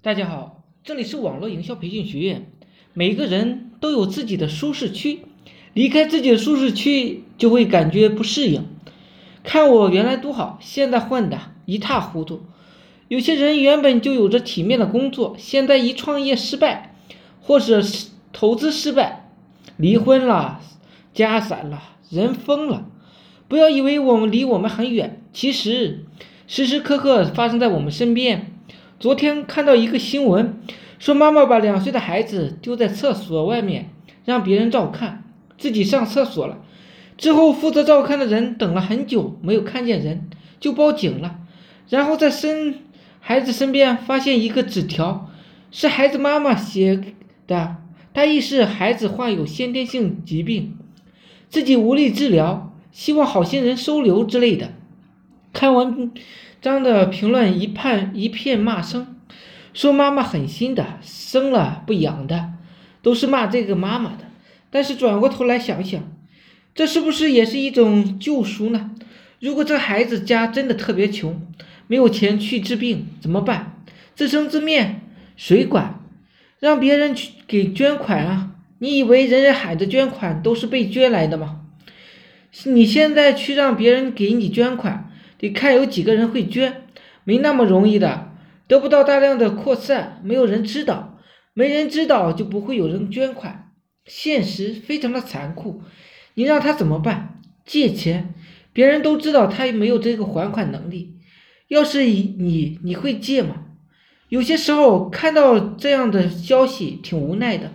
大家好，这里是网络营销培训学院。每个人都有自己的舒适区，离开自己的舒适区就会感觉不适应。看我原来多好，现在混的一塌糊涂。有些人原本就有着体面的工作，现在一创业失败，或者是投资失败，离婚了，家散了，人疯了。不要以为我们离我们很远，其实时时刻刻发生在我们身边。昨天看到一个新闻，说妈妈把两岁的孩子丢在厕所外面，让别人照看，自己上厕所了。之后负责照看的人等了很久没有看见人，就报警了。然后在身孩子身边发现一个纸条，是孩子妈妈写的，大意是孩子患有先天性疾病，自己无力治疗，希望好心人收留之类的。看完。张的评论一判一片骂声，说妈妈狠心的生了不养的，都是骂这个妈妈的。但是转过头来想想，这是不是也是一种救赎呢？如果这孩子家真的特别穷，没有钱去治病怎么办？自生自灭谁管？让别人去给捐款啊？你以为人人喊着捐款都是被捐来的吗？你现在去让别人给你捐款？得看有几个人会捐，没那么容易的，得不到大量的扩散，没有人知道，没人知道就不会有人捐款，现实非常的残酷，你让他怎么办？借钱，别人都知道他没有这个还款能力，要是你，你会借吗？有些时候看到这样的消息挺无奈的，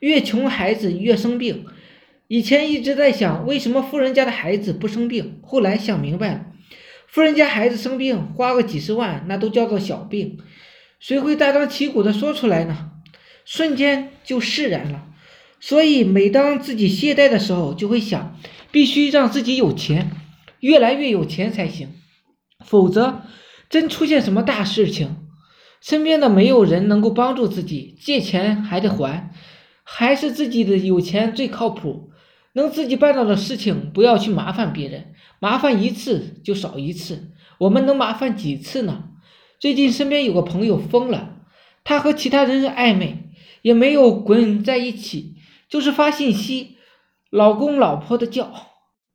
越穷孩子越生病，以前一直在想为什么富人家的孩子不生病，后来想明白了。富人家孩子生病，花个几十万，那都叫做小病，谁会大张旗鼓的说出来呢？瞬间就释然了。所以，每当自己懈怠的时候，就会想，必须让自己有钱，越来越有钱才行。否则，真出现什么大事情，身边的没有人能够帮助自己，借钱还得还，还是自己的有钱最靠谱。能自己办到的事情，不要去麻烦别人。麻烦一次就少一次，我们能麻烦几次呢？最近身边有个朋友疯了，他和其他人暧昧，也没有滚在一起，就是发信息，老公老婆的叫，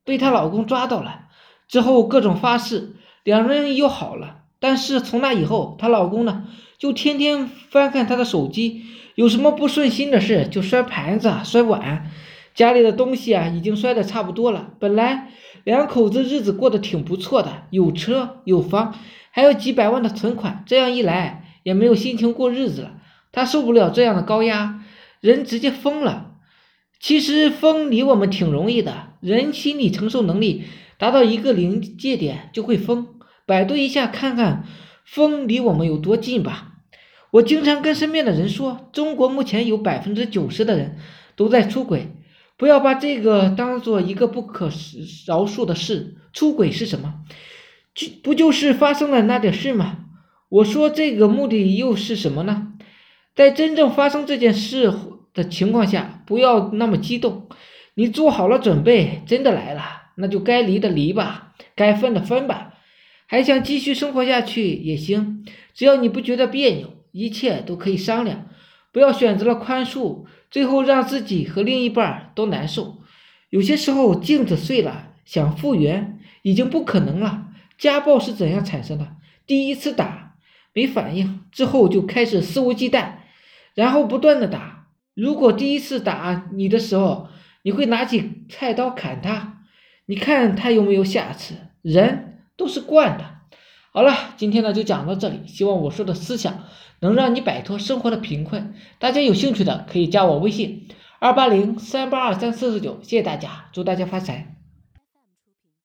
被她老公抓到了，之后各种发誓，两人又好了。但是从那以后，她老公呢，就天天翻看她的手机，有什么不顺心的事就摔盘子、摔碗。家里的东西啊，已经摔得差不多了。本来两口子日子过得挺不错的，有车有房，还有几百万的存款。这样一来，也没有心情过日子了。他受不了这样的高压，人直接疯了。其实疯离我们挺容易的，人心理承受能力达到一个临界点就会疯。百度一下看看，疯离我们有多近吧。我经常跟身边的人说，中国目前有百分之九十的人都在出轨。不要把这个当做一个不可饶恕的事。出轨是什么？就不就是发生了那点事吗？我说这个目的又是什么呢？在真正发生这件事的情况下，不要那么激动。你做好了准备，真的来了，那就该离的离吧，该分的分吧。还想继续生活下去也行，只要你不觉得别扭，一切都可以商量。不要选择了宽恕，最后让自己和另一半都难受。有些时候镜子碎了，想复原已经不可能了。家暴是怎样产生的？第一次打没反应，之后就开始肆无忌惮，然后不断的打。如果第一次打你的时候，你会拿起菜刀砍他，你看他有没有下次？人都是惯的。好了，今天呢就讲到这里。希望我说的思想能让你摆脱生活的贫困。大家有兴趣的可以加我微信：二八零三八二三四四九。谢谢大家，祝大家发财。